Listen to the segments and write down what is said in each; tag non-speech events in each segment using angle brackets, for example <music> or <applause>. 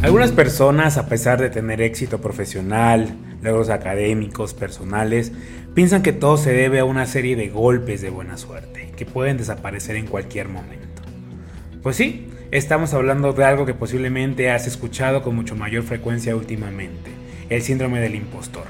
Algunas personas, a pesar de tener éxito profesional, logros académicos, personales, piensan que todo se debe a una serie de golpes de buena suerte, que pueden desaparecer en cualquier momento. Pues sí, estamos hablando de algo que posiblemente has escuchado con mucho mayor frecuencia últimamente, el síndrome del impostor.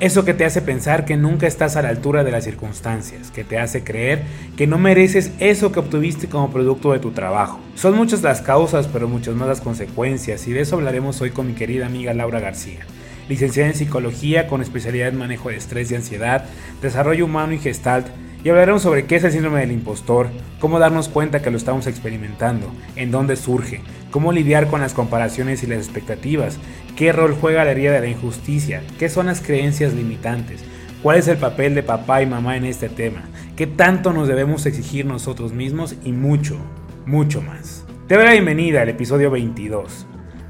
Eso que te hace pensar que nunca estás a la altura de las circunstancias, que te hace creer que no mereces eso que obtuviste como producto de tu trabajo. Son muchas las causas, pero muchas más las consecuencias, y de eso hablaremos hoy con mi querida amiga Laura García, licenciada en psicología con especialidad en manejo de estrés y ansiedad, desarrollo humano y gestalt y hablaremos sobre qué es el síndrome del impostor, cómo darnos cuenta que lo estamos experimentando, en dónde surge, cómo lidiar con las comparaciones y las expectativas, qué rol juega la herida de la injusticia, qué son las creencias limitantes, cuál es el papel de papá y mamá en este tema, qué tanto nos debemos exigir nosotros mismos y mucho, mucho más. Te doy la bienvenida al episodio 22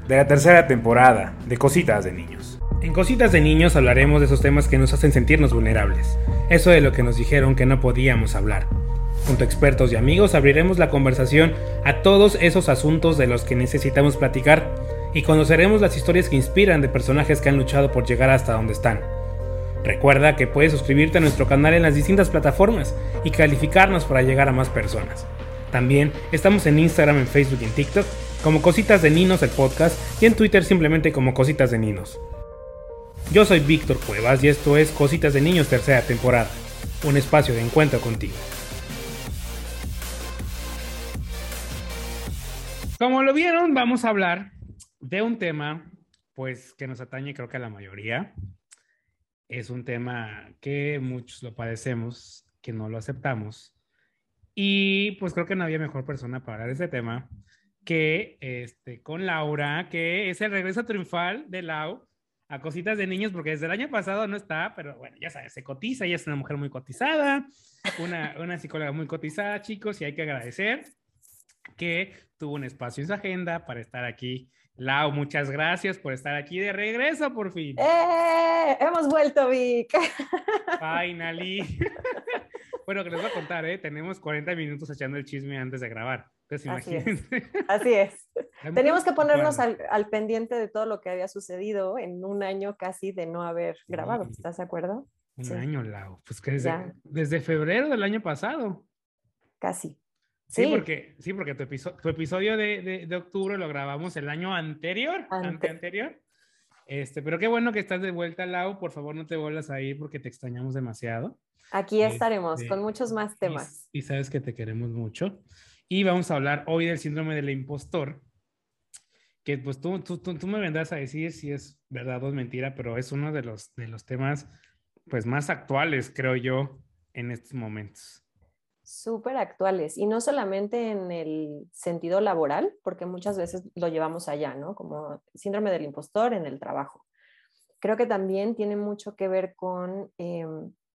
de la tercera temporada de Cositas de Niños. En Cositas de Niños hablaremos de esos temas que nos hacen sentirnos vulnerables eso de lo que nos dijeron que no podíamos hablar. Junto a expertos y amigos abriremos la conversación a todos esos asuntos de los que necesitamos platicar y conoceremos las historias que inspiran de personajes que han luchado por llegar hasta donde están. Recuerda que puedes suscribirte a nuestro canal en las distintas plataformas y calificarnos para llegar a más personas. También estamos en Instagram, en Facebook y en TikTok como Cositas de Ninos el podcast y en Twitter simplemente como Cositas de Ninos. Yo soy Víctor Cuevas y esto es Cositas de Niños tercera temporada, un espacio de encuentro contigo. Como lo vieron, vamos a hablar de un tema pues que nos atañe creo que a la mayoría. Es un tema que muchos lo padecemos, que no lo aceptamos. Y pues creo que no había mejor persona para hablar de este tema que este, con Laura, que es el regreso triunfal de Lau a cositas de niños, porque desde el año pasado no está, pero bueno, ya sabes, se cotiza, ella es una mujer muy cotizada, una, una psicóloga muy cotizada, chicos, y hay que agradecer que tuvo un espacio en su agenda para estar aquí. Lau, muchas gracias por estar aquí de regreso por fin. ¡Eh! Hemos vuelto, Vic. Finally. <laughs> bueno, que les voy a contar, ¿eh? Tenemos 40 minutos echando el chisme antes de grabar. Así es. <laughs> Así es. Teníamos que ponernos al, al, pendiente de todo lo que había sucedido en un año casi de no haber grabado. ¿Estás de acuerdo? Un año, Lau. Pues que desde, desde, febrero del año pasado. Casi. Sí, porque, sí, porque tu, tu episodio de, de, de, octubre lo grabamos el año anterior. Ante. anterior. Este, pero qué bueno que estás de vuelta, Lau. Por favor, no te vuelvas a ir porque te extrañamos demasiado. Aquí estaremos este, con muchos más temas. Y, y sabes que te queremos mucho. Y vamos a hablar hoy del síndrome del impostor, que pues tú, tú, tú, me vendrás a decir si es verdad o es mentira, pero es uno de los, de los temas pues más actuales, creo yo, en estos momentos. Súper actuales, y no solamente en el sentido laboral, porque muchas veces lo llevamos allá, ¿no? Como síndrome del impostor en el trabajo. Creo que también tiene mucho que ver con eh,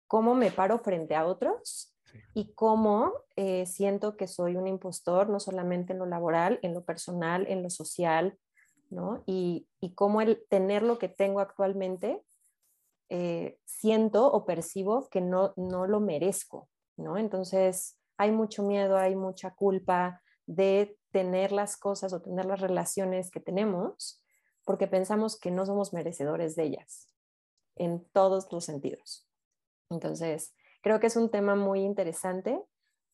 cómo me paro frente a otros y cómo eh, siento que soy un impostor, no solamente en lo laboral, en lo personal, en lo social, ¿no? Y, y cómo el tener lo que tengo actualmente, eh, siento o percibo que no, no lo merezco, ¿no? Entonces, hay mucho miedo, hay mucha culpa de tener las cosas o tener las relaciones que tenemos porque pensamos que no somos merecedores de ellas en todos los sentidos. Entonces, Creo que es un tema muy interesante.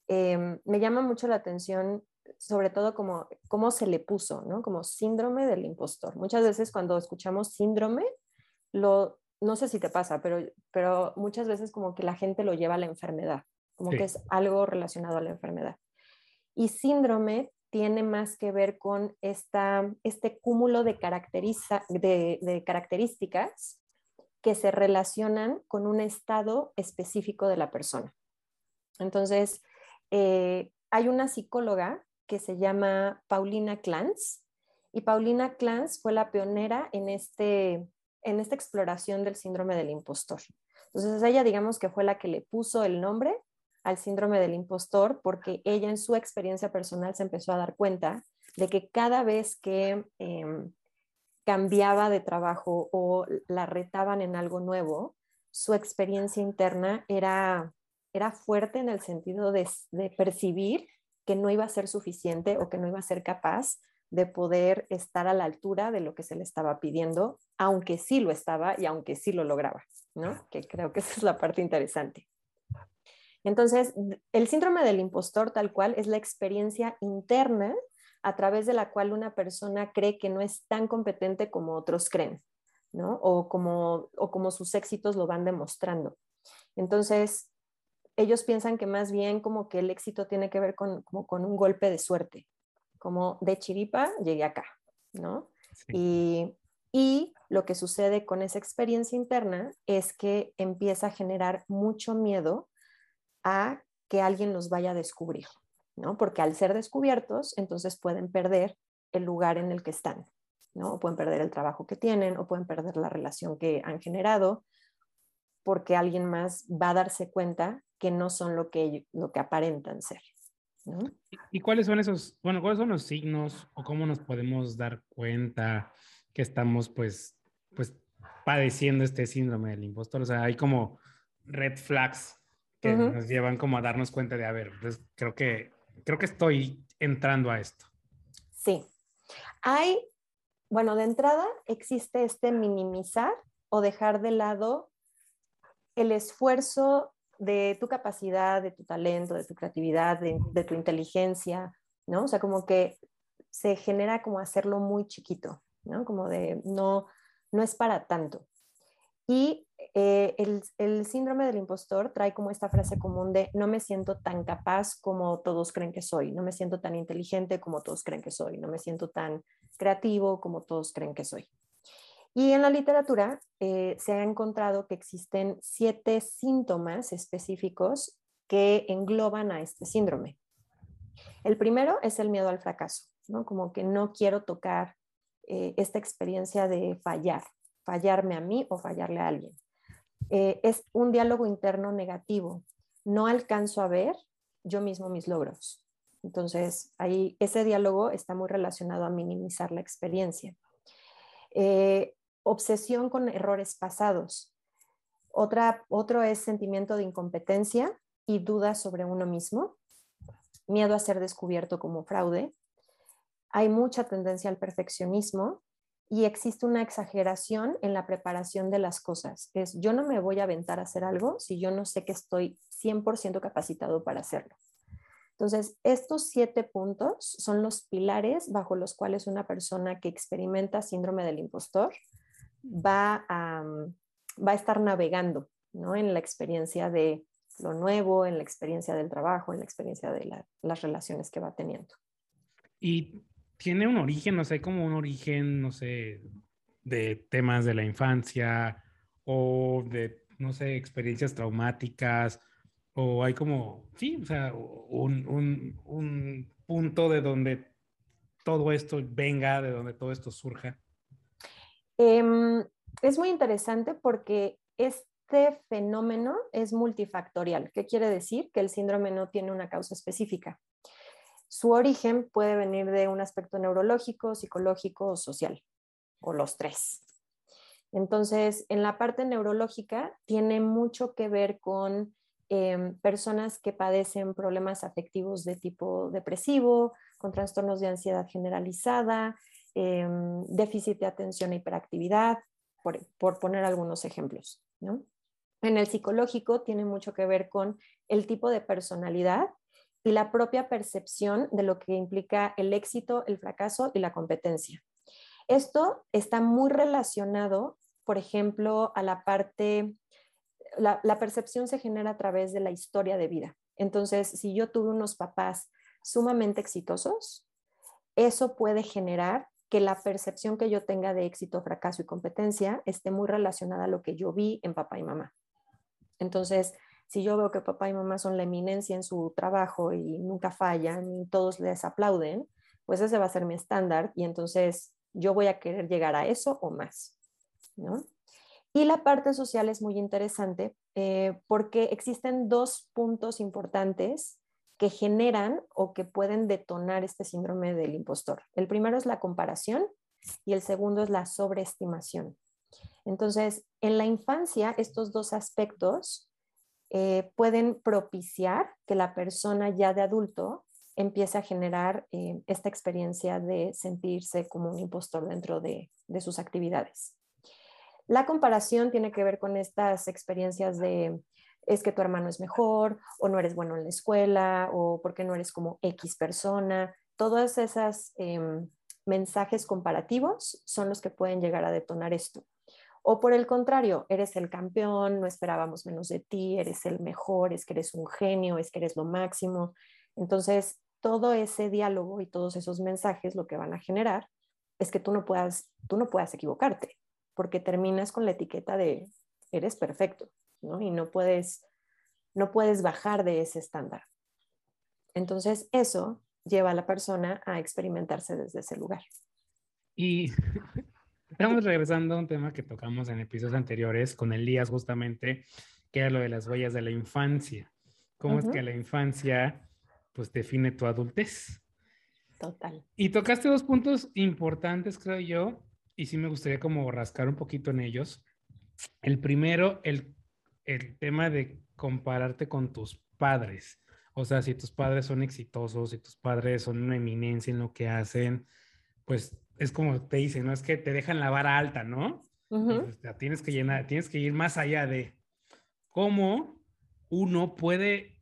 Em, me llama mucho la atención, sobre todo como cómo se le puso, ¿no? Como síndrome del impostor. Muchas veces cuando escuchamos síndrome, lo, no sé si te pasa, pero, pero muchas veces como que la gente lo lleva a la enfermedad, como que es algo relacionado a la enfermedad. Y síndrome tiene más que ver con esta, este cúmulo de, de, de características que se relacionan con un estado específico de la persona. Entonces, eh, hay una psicóloga que se llama Paulina Clance y Paulina Clance fue la pionera en, este, en esta exploración del síndrome del impostor. Entonces, ella digamos que fue la que le puso el nombre al síndrome del impostor porque ella en su experiencia personal se empezó a dar cuenta de que cada vez que em, cambiaba de trabajo o la retaban en algo nuevo, su experiencia interna era, era fuerte en el sentido de, percibir que no iba a ser suficiente o que no iba a ser capaz de poder estar a la altura de lo que se le estaba pidiendo, aunque sí lo estaba y aunque sí lo lograba, ¿no? Que creo que esa es la parte interesante. Entonces, el síndrome del impostor tal cual es la experiencia interna a través de la cual una persona cree que no es tan competente como otros creen, ¿no? O como, o como sus éxitos lo van demostrando. Entonces, ellos piensan que más bien como que el éxito tiene que ver con, como con un golpe de suerte, como de chiripa llegué acá, ¿no? Y, y lo que sucede con esa experiencia interna es que empieza a generar mucho miedo a que alguien los vaya a descubrir, ¿no? Porque al ser descubiertos, entonces pueden perder el lugar en el que están, ¿no? O pueden perder el trabajo que tienen, o pueden perder la relación que han generado, porque alguien más va a darse cuenta que no son lo que, lo que aparentan ser. ¿Y cuáles son esos, bueno, cuáles son los signos o cómo nos podemos dar cuenta que estamos pues, pues padeciendo este síndrome del impostor? O sea, hay como red flags que nos llevan como a darnos cuenta de, a ver, pues creo que, creo que estoy entrando a esto. Sí. Hay, bueno, de entrada existe este minimizar o dejar de lado el esfuerzo de tu capacidad, de tu talento, de tu creatividad, de, tu inteligencia, ¿no? O sea, como que se genera como hacerlo muy chiquito, ¿no? Como de no, no es para tanto. Y eh, el, el, síndrome del impostor trae como esta frase común de no me siento tan capaz como todos creen que soy, no me siento tan inteligente como todos creen que soy, no me siento tan creativo como todos creen que soy. Y en la literatura eh, se ha encontrado que existen siete síntomas específicos que engloban a este síndrome. El primero es el miedo al fracaso, ¿no? Como que no quiero tocar eh, esta experiencia de fallar, fallarme a mí o fallarle a alguien. Eh, es un diálogo interno negativo. No alcanzo a ver yo mismo mis logros. Entonces, ahí ese diálogo está muy relacionado a minimizar la experiencia obsesión con errores pasados. Otra, otro es sentimiento de incompetencia y dudas sobre uno mismo, miedo a ser descubierto como fraude. Hay mucha tendencia al perfeccionismo y existe una exageración en la preparación de las cosas. Es yo no me voy a aventar a hacer algo si yo no sé que estoy 100% capacitado para hacerlo. Entonces, estos siete puntos son los pilares bajo los cuales una persona que experimenta síndrome del impostor va a, mm, va a estar navegando ¿no? en la experiencia de lo nuevo, en la experiencia del trabajo, en la experiencia de las relaciones que va teniendo. Y tiene un origen, no sé, como un origen, no sé, de temas de la infancia o de, no sé, experiencias traumáticas, o hay como, sí, o sea, un, un, un punto de donde todo esto venga, de donde todo esto surja. Em, es muy interesante porque este fenómeno es multifactorial. ¿Qué quiere decir? Que el síndrome no tiene una causa específica. Su origen puede venir de un aspecto neurológico, psicológico o social, o los tres. Entonces, en la parte neurológica tiene mucho que ver con em, personas que padecen problemas afectivos de tipo depresivo, con trastornos de ansiedad generalizada, Em, déficit de atención e hiperactividad, por, poner algunos ejemplos. En el psicológico tiene mucho que ver con el tipo de personalidad y la propia percepción de lo que implica el éxito, el fracaso y la competencia. Esto está muy relacionado, por ejemplo, a la parte, la, percepción se genera a través de la historia de vida. Entonces, si yo tuve unos papás sumamente exitosos, eso puede generar que la percepción que yo tenga de éxito, fracaso y competencia esté muy relacionada a lo que yo vi en papá y mamá. Entonces, si yo veo que papá y mamá son la eminencia en su trabajo y nunca fallan y todos les aplauden, pues ese va a ser mi estándar y entonces yo voy a querer llegar a eso o más. Y la parte social es muy interesante eh, porque existen dos puntos importantes que generan o que pueden detonar este síndrome del impostor. El primero es la comparación y el segundo es la sobreestimación. Entonces, en la infancia, estos dos aspectos eh, pueden propiciar que la persona ya de adulto empieza a generar eh, esta experiencia de sentirse como un impostor dentro de, sus actividades. La comparación tiene que ver con estas experiencias de es que tu hermano es mejor o no eres bueno en la escuela o porque no eres como X persona. Todas esas em, mensajes comparativos son los que pueden llegar a detonar esto. O por el contrario, eres el campeón, no esperábamos menos de ti, eres el mejor, es que eres un genio, es que eres lo máximo. Entonces, todo ese diálogo y todos esos mensajes lo que van a generar es que tú no puedas, tú no puedas equivocarte, porque terminas con la etiqueta de eres perfecto, ¿no? Y no puedes, no puedes bajar de ese estándar. Entonces, eso lleva a la persona a experimentarse desde ese lugar. Y <laughs> estamos regresando a un tema que tocamos en episodios anteriores con Elías justamente, que era lo de las huellas de la infancia. ¿Cómo es que la infancia pues define tu adultez? Total. Y tocaste dos puntos importantes, creo yo, y sí me gustaría como rascar un poquito en ellos. El primero, el, el tema de compararte con tus padres. O sea, si tus padres son exitosos, si tus padres son una eminencia en lo que hacen, pues es como te dicen, ¿no? Es que te dejan la vara alta, ¿no? Pues, tienes que llenar, tienes que ir más allá de cómo uno puede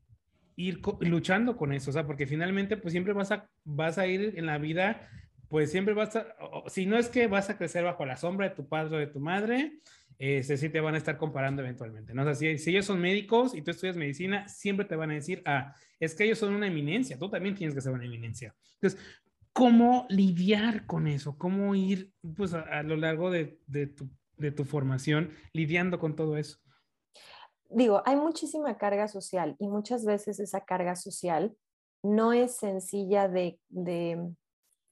ir luchando con eso, o sea, porque finalmente pues siempre vas a, vas a ir en la vida, pues siempre vas a, si no es que vas a crecer bajo la sombra de tu padre o de tu madre, este, sí te van a estar comparando eventualmente, ¿no? O sea, si, ellos son médicos y tú estudias medicina, siempre te van a decir, ah, es que ellos son una eminencia, tú también tienes que ser una eminencia. Entonces, ¿cómo lidiar con eso? ¿Cómo ir, pues, a, lo largo de, tu, formación lidiando con todo eso? Digo, hay muchísima carga social y muchas veces esa carga social no es sencilla de, de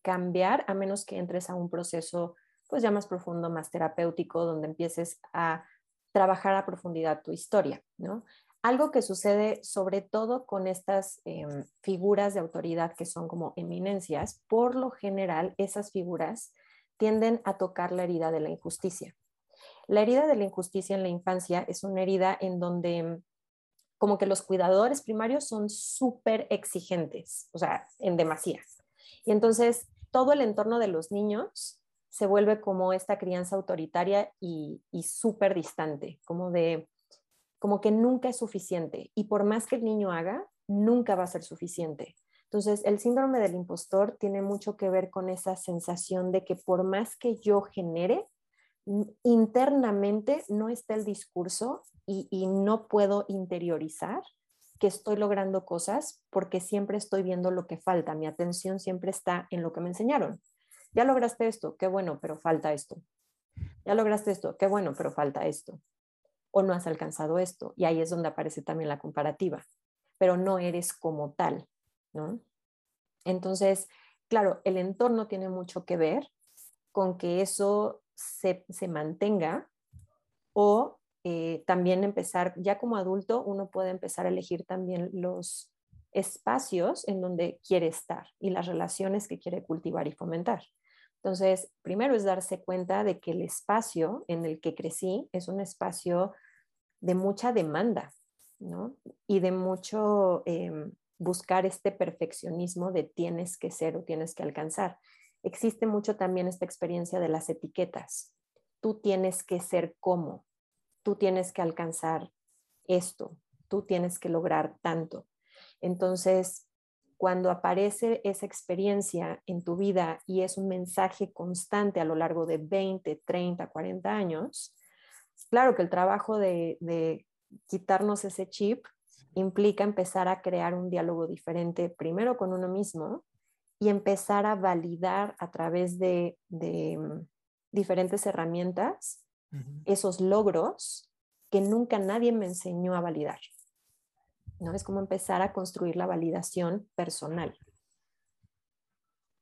cambiar a menos que entres a un proceso pues ya más profundo, más terapéutico, donde empieces a trabajar a profundidad tu historia, ¿no? Algo que sucede sobre todo con estas em, figuras de autoridad que son como eminencias, por lo general esas figuras tienden a tocar la herida de la injusticia. La herida de la injusticia en la infancia es una herida en donde como que los cuidadores primarios son súper exigentes, o sea, en demasía. Y entonces todo el entorno de los niños se vuelve como esta crianza autoritaria y, súper distante, como de, como que nunca es suficiente. Y por más que el niño haga, nunca va a ser suficiente. Entonces, el síndrome del impostor tiene mucho que ver con esa sensación de que por más que yo genere, internamente no está el discurso y, no puedo interiorizar que estoy logrando cosas porque siempre estoy viendo lo que falta. Mi atención siempre está en lo que me enseñaron ya lograste esto, qué bueno, pero falta esto. Ya lograste esto, qué bueno, pero falta esto. O no has alcanzado esto. Y ahí es donde aparece también la comparativa. Pero no eres como tal, ¿no? Entonces, claro, el entorno tiene mucho que ver con que eso se, mantenga o eh, también empezar, ya como adulto, uno puede empezar a elegir también los espacios en donde quiere estar y las relaciones que quiere cultivar y fomentar. Entonces, primero es darse cuenta de que el espacio en el que crecí es un espacio de mucha demanda, ¿no? Y de mucho em, buscar este perfeccionismo de tienes que ser o tienes que alcanzar. Existe mucho también esta experiencia de las etiquetas. Tú tienes que ser como, tú tienes que alcanzar esto, tú tienes que lograr tanto. Entonces, cuando aparece esa experiencia en tu vida y es un mensaje constante a lo largo de 20, 30, 40 años, claro que el trabajo de, quitarnos ese chip implica empezar a crear un diálogo diferente, primero con uno mismo y empezar a validar a través de, mm, diferentes herramientas esos logros que nunca nadie me enseñó a validar. ¿No? Es como empezar a construir la validación personal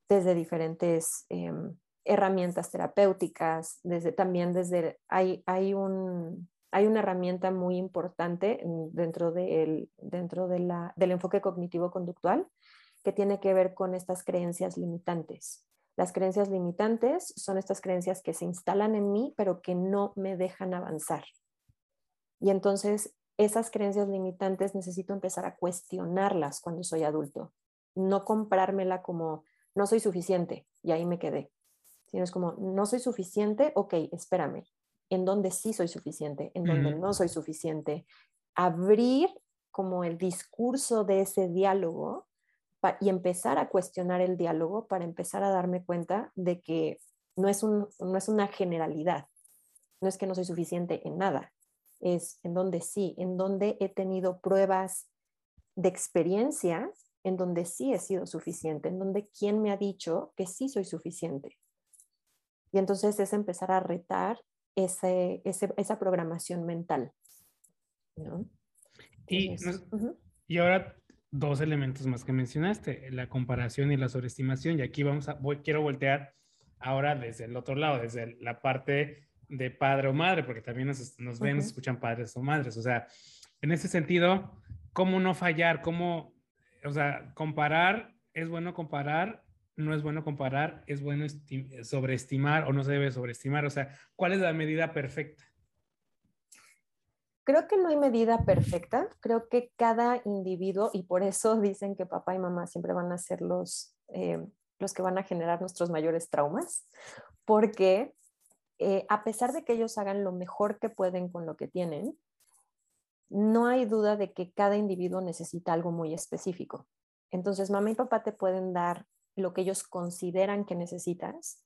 desde diferentes em, herramientas terapéuticas, desde, también desde, hay, hay, un, hay una herramienta muy importante dentro, de dentro de la, del enfoque cognitivo-conductual que tiene que ver con estas creencias limitantes. Las creencias limitantes son estas creencias que se instalan en mí, pero que no me dejan avanzar. Y entonces esas creencias limitantes necesito empezar a cuestionarlas cuando soy adulto. no comprármela como no soy suficiente y ahí me quedé, sino es como no soy suficiente, ok, espérame, en dónde sí soy suficiente, en dónde no soy suficiente, abrir como el discurso de ese diálogo y empezar a cuestionar el diálogo para empezar a darme cuenta de que no es, un, no es una generalidad, no es que no soy suficiente en nada, es en donde sí, en donde he tenido pruebas de experiencia, en donde sí he sido suficiente, en donde quién me ha dicho que sí soy suficiente. Y entonces es empezar a retar ese, esa programación mental. y, y ahora dos elementos más que mencionaste, la comparación y la sobreestimación. Y aquí vamos a, voy, quiero voltear ahora desde el otro lado, desde la parte de padre o madre, porque también nos, nos ven, nos escuchan padres o madres. O sea, en ese sentido, ¿cómo no fallar? ¿Cómo, o sea, comparar, es bueno comparar, no es bueno comparar, es bueno sobreestimar o no se debe sobreestimar? O sea, ¿cuál es la medida perfecta? Creo que no hay medida perfecta, creo que cada individuo, y por eso dicen que papá y mamá siempre van a ser los, eh, los que van a generar nuestros mayores traumas, porque eh, a pesar de que ellos hagan lo mejor que pueden con lo que tienen, no hay duda de que cada individuo necesita algo muy específico. Entonces, mamá y papá te pueden dar lo que ellos consideran que necesitas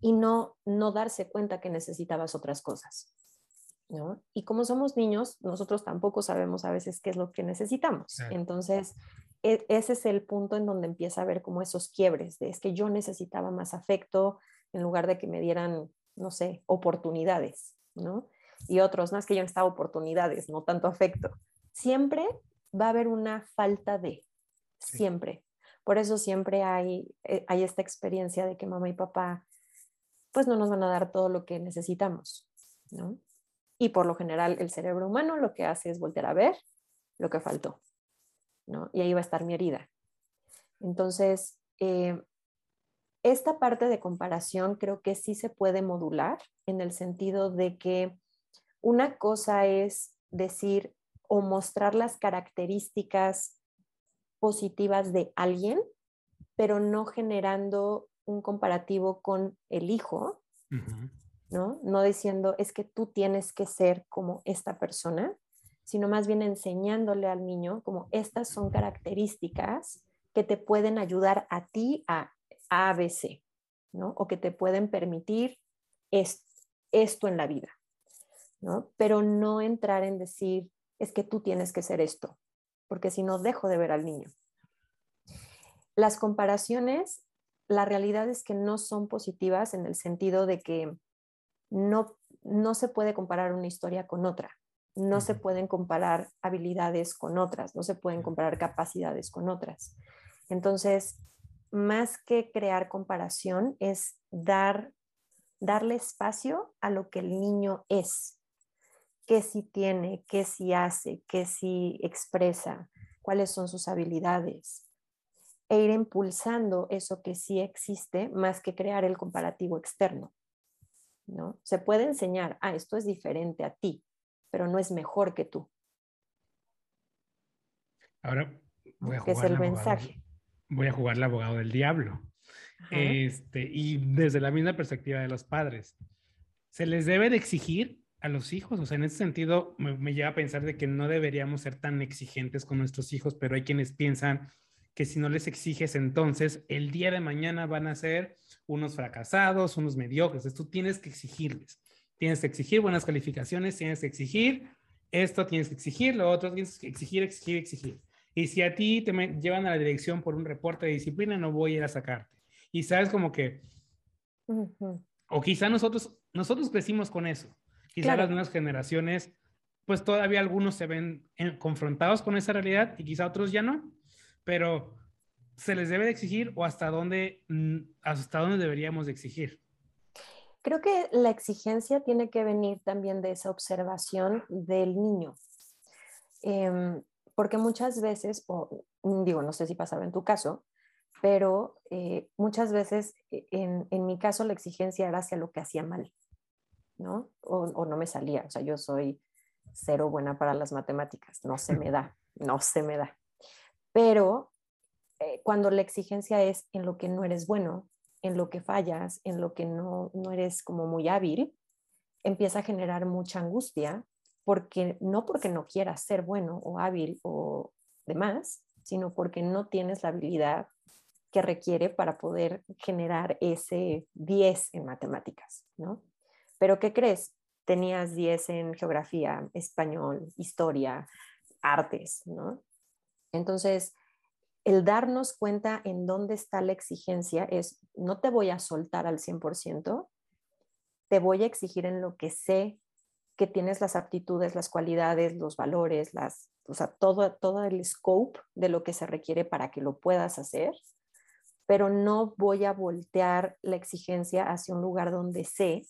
y no, no darse cuenta que necesitabas otras cosas. Y como somos niños, nosotros tampoco sabemos a veces qué es lo que necesitamos. Entonces, e, ese es el punto en donde empieza a ver como esos quiebres de es que yo necesitaba más afecto en lugar de que me dieran, no sé, oportunidades, ¿no? Y otros, no es que yo necesitaba oportunidades, no tanto afecto. Siempre va a haber una falta de, siempre. Por eso siempre hay, eh, hay esta experiencia de que mamá y papá pues no nos van a dar todo lo que necesitamos, ¿no? Y por lo general el cerebro humano lo que hace es volver a ver lo que faltó, ¿no? Y ahí va a estar mi herida. Entonces, eh, esta parte de comparación creo que sí se puede modular en el sentido de que una cosa es decir o mostrar las características positivas de alguien, pero no generando un comparativo con el hijo, ¿no? No diciendo es que tú tienes que ser como esta persona, sino más bien enseñándole al niño como estas son características que te pueden ayudar a ti a ABC, ¿no? O que te pueden permitir esto en la vida, ¿no? Pero no entrar en decir es que tú tienes que ser esto, porque si no dejo de ver al niño. Las comparaciones, la realidad es que no son positivas en el sentido de que no, no se puede comparar una historia con otra, no se pueden comparar habilidades con otras, no se pueden comparar capacidades con otras. Entonces, más que crear comparación, es dar, darle espacio a lo que el niño es, qué sí tiene, qué sí hace, qué sí expresa, cuáles son sus habilidades, e ir impulsando eso que sí existe más que crear el comparativo externo. ¿no? Se puede enseñar, ah, esto es diferente a ti, pero no es mejor que tú. Ahora voy a jugar. es el mensaje. Voy a jugar el abogado del diablo. Este, y desde la misma perspectiva de los padres, ¿se les debe de exigir a los hijos? O sea, en ese sentido, me, me lleva a pensar de que no deberíamos ser tan exigentes con nuestros hijos, pero hay quienes piensan que si no les exiges, entonces el día de mañana van a ser unos fracasados, unos mediocres. tú tienes que exigirles. Tienes que exigir buenas calificaciones, tienes que exigir esto, tienes que exigir lo otro, tienes que exigir, exigir, exigir. Y si a ti te llevan a la dirección por un reporte de disciplina, no voy a ir a sacarte. Y sabes como que, o quizá nosotros, nosotros crecimos con eso. Quizá las nuevas generaciones, pues todavía algunos se ven confrontados con esa realidad y quizá otros ya no pero ¿se les debe de exigir o hasta dónde, mm, hasta dónde deberíamos de exigir? Creo que la exigencia tiene que venir también de esa observación del niño. Em, porque muchas veces, o digo, no sé si pasaba en tu caso, pero eh, muchas veces e, en, mi caso la exigencia era hacia lo que hacía mal, ¿no? O, o, no me salía, o sea, yo soy cero buena para las matemáticas, no se me da, no se me da pero eh, cuando la exigencia es en lo que no eres bueno, en lo que fallas, en lo que no, no eres como muy hábil, empieza a generar mucha angustia, porque no porque no quieras ser bueno o hábil o demás, sino porque no tienes la habilidad que requiere para poder generar ese 10 en matemáticas, ¿no? Pero ¿qué crees? Tenías 10 en geografía, español, historia, artes, ¿no? Entonces, el darnos cuenta en dónde está la exigencia es, no te voy a soltar al 100%, te voy a exigir en lo que sé que tienes las aptitudes, las cualidades, los valores, las, o sea, todo, todo el scope de lo que se requiere para que lo puedas hacer, pero no voy a voltear la exigencia hacia un lugar donde sé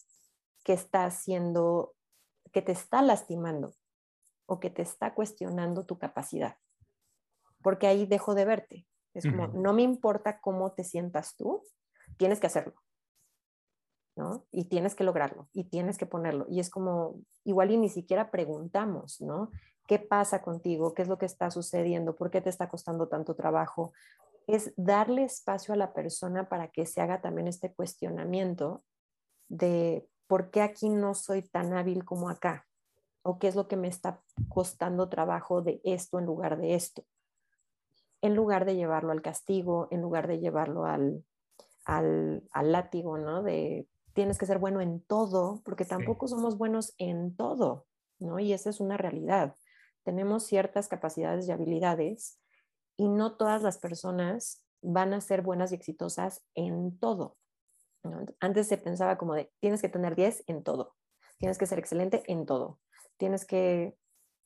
que está haciendo, que te está lastimando o que te está cuestionando tu capacidad porque ahí dejo de verte. Es como, no me importa cómo te sientas tú, tienes que hacerlo, Y tienes que lograrlo, y tienes que ponerlo. Y es como, igual y ni siquiera preguntamos, ¿no? ¿Qué pasa contigo? ¿Qué es lo que está sucediendo? ¿Por qué te está costando tanto trabajo? Es darle espacio a la persona para que se haga también este cuestionamiento de por qué aquí no soy tan hábil como acá, o qué es lo que me está costando trabajo de esto en lugar de esto en lugar de llevarlo al castigo, en lugar de llevarlo al, al, látigo, ¿no? De tienes que ser bueno en todo, porque tampoco somos buenos en todo, ¿no? Y esa es una realidad. Tenemos ciertas capacidades y habilidades y no todas las personas van a ser buenas y exitosas en todo. Antes se pensaba como de, tienes que tener 10 en todo, tienes que ser excelente en todo, tienes que,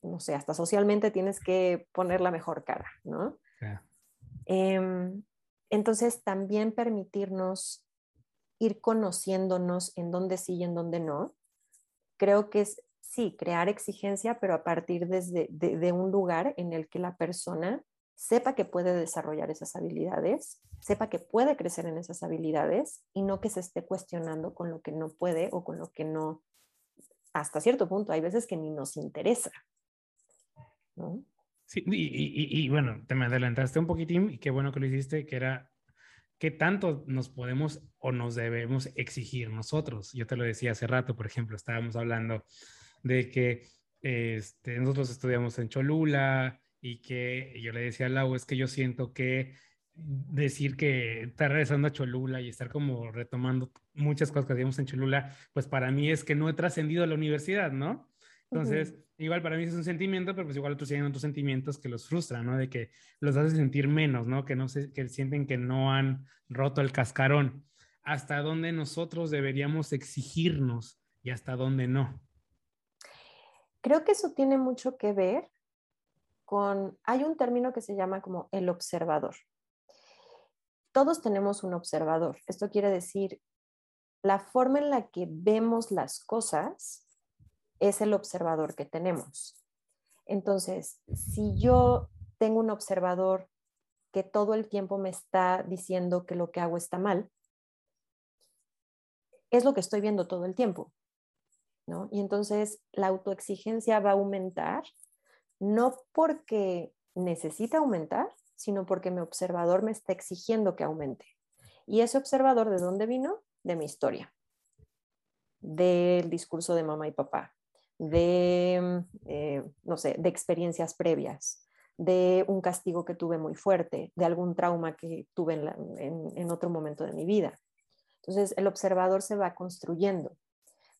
no sé, hasta socialmente tienes que poner la mejor cara, ¿no? Em, entonces, también permitirnos ir conociéndonos en dónde sí y en dónde no. Creo que es, sí, crear exigencia, pero a partir desde, de, un lugar en el que la persona sepa que puede desarrollar esas habilidades, sepa que puede crecer en esas habilidades y no que se esté cuestionando con lo que no puede o con lo que no, hasta cierto punto, hay veces que ni nos interesa. ¿no? Sí, y, bueno, te me adelantaste un poquitín y qué bueno que lo hiciste, que era qué tanto nos podemos o nos debemos exigir nosotros. Yo te lo decía hace rato, por ejemplo, estábamos hablando de que este, nosotros estudiamos en Cholula y que yo le decía a Lau, es que yo siento que decir que estar regresando a Cholula y estar como retomando muchas cosas que hacíamos en Cholula, pues para mí es que no he trascendido a la universidad, ¿no? Entonces, igual para mí es un sentimiento, pero pues igual otros tienen otros sentimientos que los frustran, ¿no? De que los hace sentir menos, ¿no? Que no se, que sienten que no han roto el cascarón. ¿Hasta dónde nosotros deberíamos exigirnos y hasta dónde no? Creo que eso tiene mucho que ver con, hay un término que se llama como el observador. Todos tenemos un observador. Esto quiere decir la forma en la que vemos las cosas es el observador que tenemos. Entonces, si yo tengo un observador que todo el tiempo me está diciendo que lo que hago está mal, es lo que estoy viendo todo el tiempo. ¿no? Y entonces la autoexigencia va a aumentar, no porque necesita aumentar, sino porque mi observador me está exigiendo que aumente. ¿Y ese observador de dónde vino? De mi historia, del discurso de mamá y papá, de, eh, no sé, de experiencias previas, de un castigo que tuve muy fuerte, de algún trauma que tuve en, otro momento de mi vida. Entonces, el observador se va construyendo.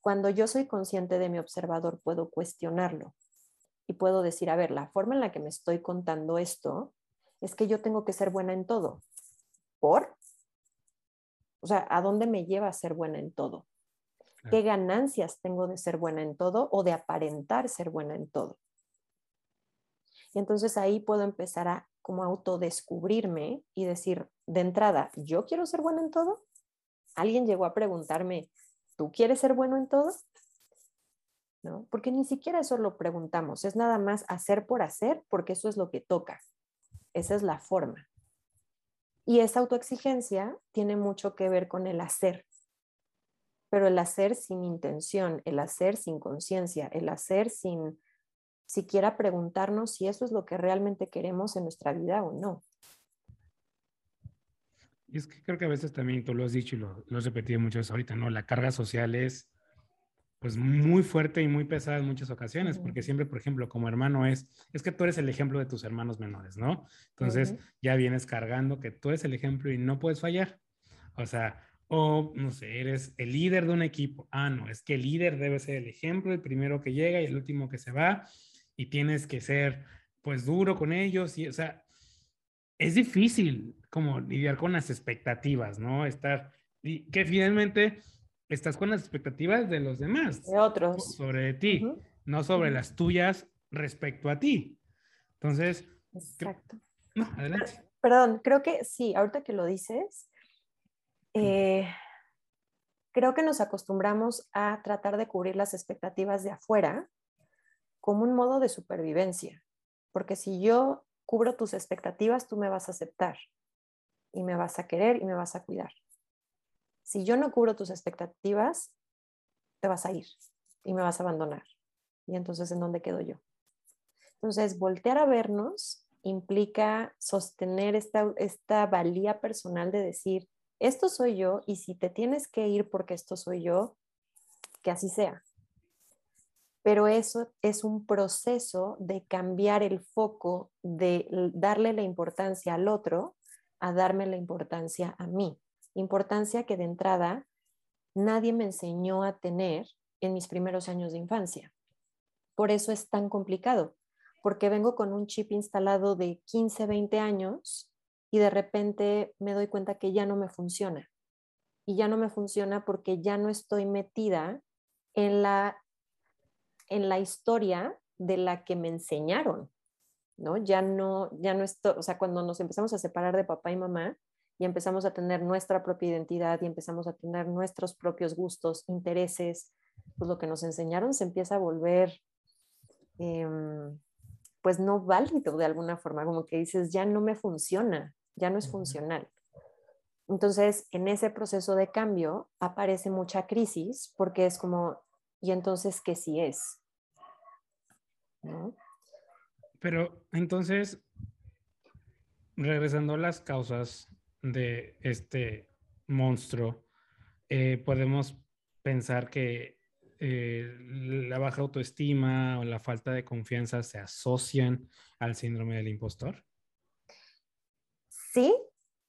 Cuando yo soy consciente de mi observador, puedo cuestionarlo y puedo decir, a ver, la forma en la que me estoy contando esto es que yo tengo que ser buena en todo. ¿Por? O sea, ¿a dónde me lleva a ser buena en todo? ¿Qué ganancias tengo de ser buena en todo o de aparentar ser buena en todo? Y entonces ahí puedo empezar a como autodescubrirme y decir, de entrada, ¿yo quiero ser buena en todo? ¿Alguien llegó a preguntarme, ¿tú quieres ser bueno en todo? ¿No? Porque ni siquiera eso lo preguntamos, es nada más hacer por hacer, porque eso es lo que toca. Esa es la forma. Y esa autoexigencia tiene mucho que ver con el hacer pero el hacer sin intención, el hacer sin conciencia, el hacer sin siquiera preguntarnos si eso es lo que realmente queremos en nuestra vida o no. Y es que creo que a veces también tú lo has dicho y lo, lo has repetido muchas veces ahorita, ¿no? La carga social es pues muy fuerte y muy pesada en muchas ocasiones, porque siempre, por ejemplo, como hermano es, es que tú eres el ejemplo de tus hermanos menores, ¿no? Entonces ya vienes cargando que tú eres el ejemplo y no puedes fallar. O sea, o no sé, eres el líder de un equipo. Ah, no, es que el líder debe ser el ejemplo, el primero que llega y el último que se va, y tienes que ser pues duro con ellos, y o sea, es difícil como lidiar con las expectativas, ¿no? Estar, y que finalmente estás con las expectativas de los demás. De otros. Sobre ti, no sobre las tuyas respecto a ti. Entonces. Exacto. No, adelante. Perdón, creo que sí, ahorita que lo dices, eh, creo que nos acostumbramos a tratar de cubrir las expectativas de afuera como un modo de supervivencia. Porque si yo cubro tus expectativas, tú me vas a aceptar y me vas a querer y me vas a cuidar. Si yo no cubro tus expectativas, te vas a ir y me vas a abandonar. Y entonces, ¿en dónde quedo yo? Entonces, voltear a vernos implica sostener esta, esta valía personal de decir, esto soy yo y si te tienes que ir porque esto soy yo, que así sea. Pero eso es un proceso de cambiar el foco, de darle la importancia al otro a darme la importancia a mí importancia que de entrada nadie me enseñó a tener en mis primeros años de infancia. Por eso es tan complicado, porque vengo con un chip instalado de 15, 20 años y de repente me doy cuenta que ya no me funciona. Y ya no me funciona porque ya no estoy metida en la, en la historia de la que me enseñaron, ¿no? Ya no, ya no estoy, o sea, cuando nos empezamos a separar de papá y mamá, y empezamos a tener nuestra propia identidad y empezamos a tener nuestros propios gustos, intereses, pues lo que nos enseñaron se empieza a volver em, pues no válido de alguna forma, como que dices, ya no me funciona, ya no es funcional. Entonces, en ese proceso de cambio aparece mucha crisis porque es como, ¿y entonces qué sí es? Pero entonces, regresando a las causas de este monstruo, eh, podemos pensar que eh, la baja autoestima o la falta de confianza se asocian al síndrome del impostor? Sí,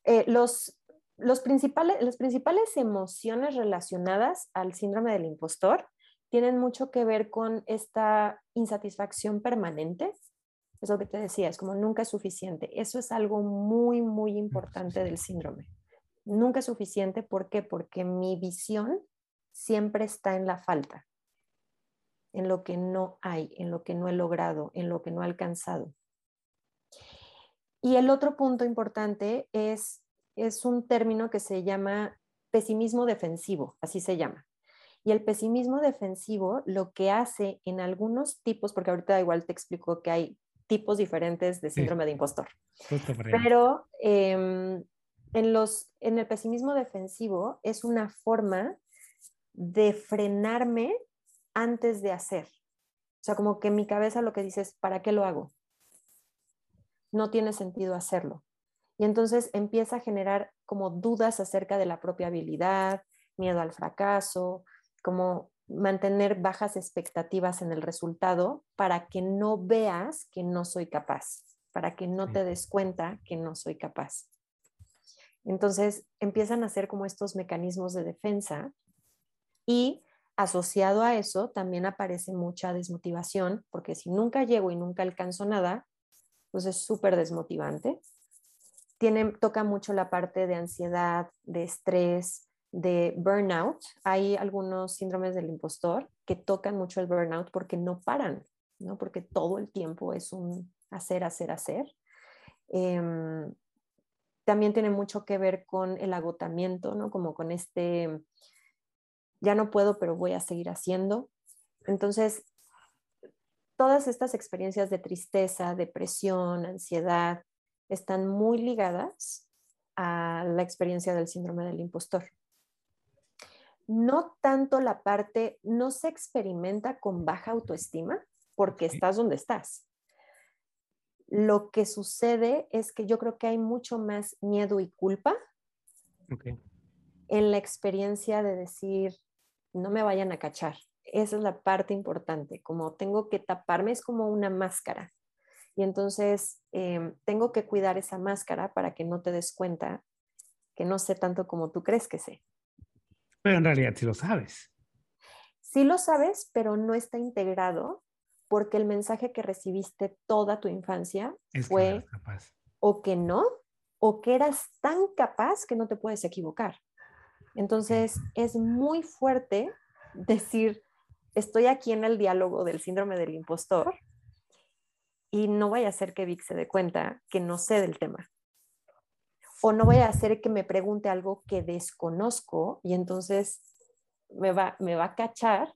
eh, los, los principales, las principales emociones relacionadas al síndrome del impostor tienen mucho que ver con esta insatisfacción permanente es lo que te decía, es como nunca es suficiente. Eso es algo muy, muy importante del síndrome. Nunca es suficiente, ¿por qué? Porque mi visión siempre está en la falta, en lo que no hay, en lo que no he logrado, en lo que no he alcanzado. Y el otro punto importante es, es un término que se llama pesimismo defensivo, así se llama. Y el pesimismo defensivo lo que hace en algunos tipos, porque ahorita igual te explico que hay tipos diferentes de síndrome de impostor. Pero em, en, los, en el pesimismo defensivo es una forma de frenarme antes de hacer. O sea, como que en mi cabeza lo que dice es, ¿para qué lo hago? No tiene sentido hacerlo. Y entonces empieza a generar como dudas acerca de la propia habilidad, miedo al fracaso, como mantener bajas expectativas en el resultado para que no veas que no soy capaz, para que no te des cuenta que no soy capaz. Entonces empiezan a ser como estos mecanismos de defensa y asociado a eso también aparece mucha desmotivación, porque si nunca llego y nunca alcanzo nada, pues es súper desmotivante. Tiene, toca mucho la parte de ansiedad, de estrés, de burnout. Hay algunos síndromes del impostor que tocan mucho el burnout porque no paran, ¿no? Porque todo el tiempo es un hacer, hacer, hacer. Em, también tiene mucho que ver con el agotamiento, ¿no? Como con este, ya no puedo, pero voy a seguir haciendo. Entonces, todas estas experiencias de tristeza, depresión, ansiedad, están muy ligadas a la experiencia del síndrome del impostor no tanto la parte, no se experimenta con baja autoestima porque estás donde estás. Lo que sucede es que yo creo que hay mucho más miedo y culpa En la experiencia de decir, no me vayan a cachar. Esa es la parte importante, como tengo que taparme, es como una máscara. Y entonces em, tengo que cuidar esa máscara para que no te des cuenta que no sé tanto como tú crees que sé. Pero en realidad sí lo sabes. Sí lo sabes, pero no está integrado porque el mensaje que recibiste toda tu infancia fue o que no, o que eras tan capaz que no te puedes equivocar. Entonces es muy fuerte decir, estoy aquí en el diálogo del síndrome del impostor y no voy a hacer que Vic se dé cuenta que no sé del tema. O no voy a hacer que me pregunte algo que desconozco y entonces me va, me va a cachar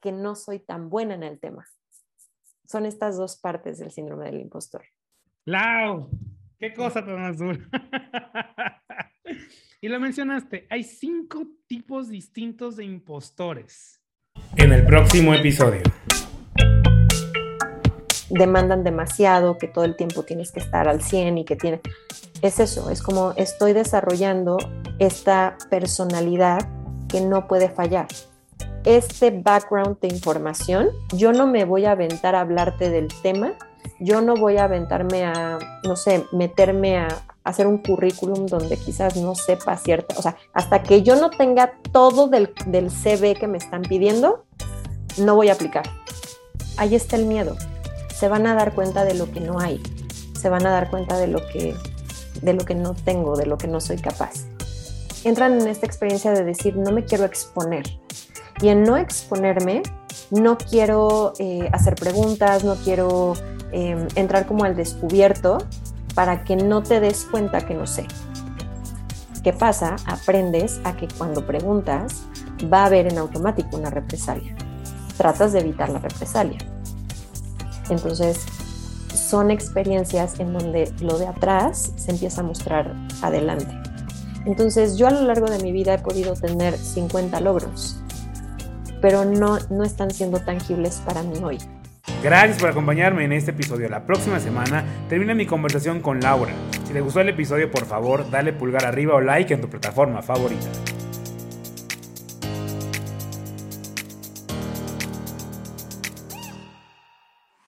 que no soy tan buena en el tema. Son estas dos partes del síndrome del impostor. ¡Lau! ¡Qué cosa tan azul! <laughs> y lo mencionaste, hay cinco tipos distintos de impostores. En el próximo episodio demandan demasiado, que todo el tiempo tienes que estar al 100 y que tiene... Es eso, es como estoy desarrollando esta personalidad que no puede fallar. Este background de información, yo no me voy a aventar a hablarte del tema, yo no voy a aventarme a, no sé, meterme a hacer un currículum donde quizás no sepa cierta, o sea, hasta que yo no tenga todo del, del CV que me están pidiendo, no voy a aplicar. Ahí está el miedo se van a dar cuenta de lo que no hay, se van a dar cuenta de lo que, de lo que no tengo, de lo que no soy capaz. Entran en esta experiencia de decir, no me quiero exponer. Y en no exponerme, no quiero eh, hacer preguntas, no quiero em, entrar como al descubierto para que no te des cuenta que no sé. ¿Qué pasa? Aprendes a que cuando preguntas va a haber en automático una represalia. Tratas de evitar la represalia. Entonces, son experiencias en donde lo de atrás se empieza a mostrar adelante. Entonces, yo a lo largo de mi vida he podido tener 50 logros, pero no, no están siendo tangibles para mí hoy. Gracias por acompañarme en este episodio. La próxima semana termina mi conversación con Laura. Si te gustó el episodio, por favor, dale pulgar arriba o like en tu plataforma favorita.